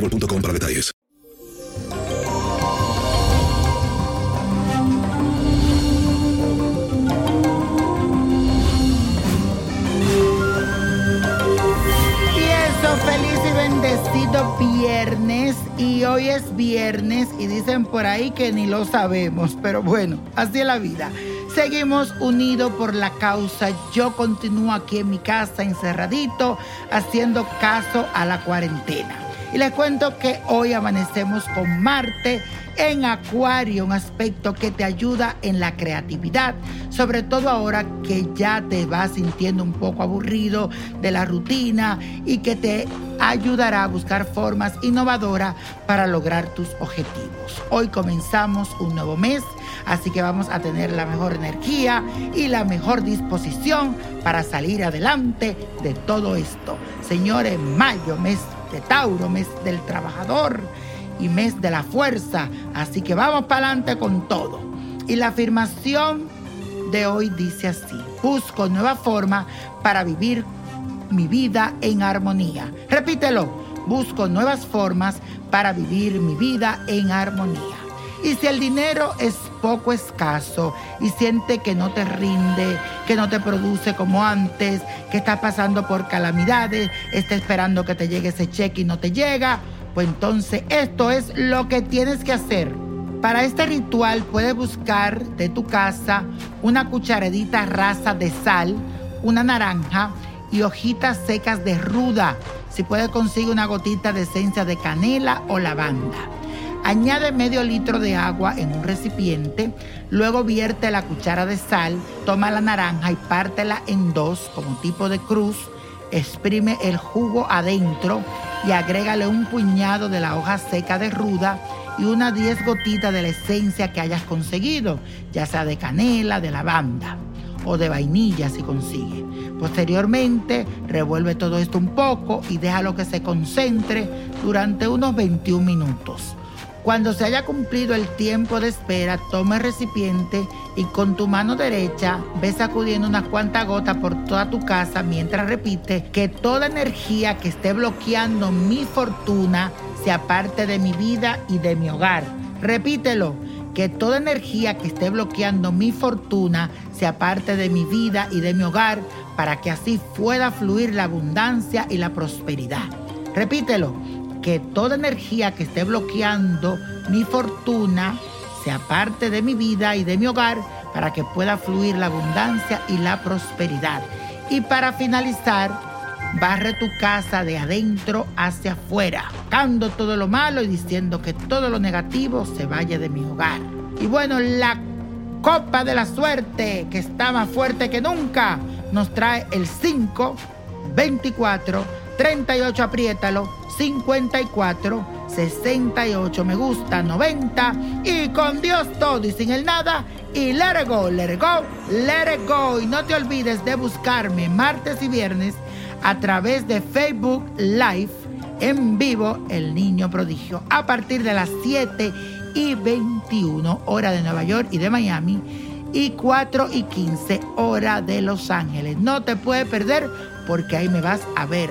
boostmobile.com para detalles. Feliz y bendecido viernes. Y hoy es viernes y dicen por ahí que ni lo sabemos, pero bueno, así es la vida. Seguimos unidos por la causa. Yo continúo aquí en mi casa encerradito, haciendo caso a la cuarentena. Y les cuento que hoy amanecemos con Marte en Acuario, un aspecto que te ayuda en la creatividad, sobre todo ahora que ya te vas sintiendo un poco aburrido de la rutina y que te ayudará a buscar formas innovadoras para lograr tus objetivos. Hoy comenzamos un nuevo mes, así que vamos a tener la mejor energía y la mejor disposición para salir adelante de todo esto. Señores, mayo, mes de Tauro, mes del trabajador y mes de la fuerza. Así que vamos para adelante con todo. Y la afirmación de hoy dice así, busco nueva forma para vivir mi vida en armonía. Repítelo, busco nuevas formas para vivir mi vida en armonía. Y si el dinero es poco escaso y siente que no te rinde, que no te produce como antes, que estás pasando por calamidades, está esperando que te llegue ese cheque y no te llega, pues entonces esto es lo que tienes que hacer. Para este ritual puedes buscar de tu casa una cucharadita rasa de sal, una naranja y hojitas secas de ruda. Si puedes conseguir una gotita de esencia de canela o lavanda. Añade medio litro de agua en un recipiente, luego vierte la cuchara de sal, toma la naranja y pártela en dos como tipo de cruz, exprime el jugo adentro y agrégale un puñado de la hoja seca de ruda y unas 10 gotitas de la esencia que hayas conseguido, ya sea de canela, de lavanda o de vainilla si consigue. Posteriormente, revuelve todo esto un poco y déjalo que se concentre durante unos 21 minutos. Cuando se haya cumplido el tiempo de espera, toma el recipiente y con tu mano derecha ve sacudiendo unas cuantas gotas por toda tu casa mientras repite que toda energía que esté bloqueando mi fortuna se aparte de mi vida y de mi hogar. Repítelo, que toda energía que esté bloqueando mi fortuna se aparte de mi vida y de mi hogar para que así pueda fluir la abundancia y la prosperidad. Repítelo, que toda energía que esté bloqueando mi fortuna se aparte de mi vida y de mi hogar para que pueda fluir la abundancia y la prosperidad. Y para finalizar, barre tu casa de adentro hacia afuera, sacando todo lo malo y diciendo que todo lo negativo se vaya de mi hogar. Y bueno, la copa de la suerte, que está más fuerte que nunca, nos trae el 5, 24, 38 apriétalo, 54 68 me gusta, 90 y con Dios todo y sin el nada y let it go, let it go, let it go. Y no te olvides de buscarme martes y viernes a través de Facebook Live en vivo El Niño Prodigio a partir de las 7 y 21 hora de Nueva York y de Miami y 4 y 15 hora de Los Ángeles. No te puedes perder porque ahí me vas a ver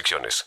restricciones.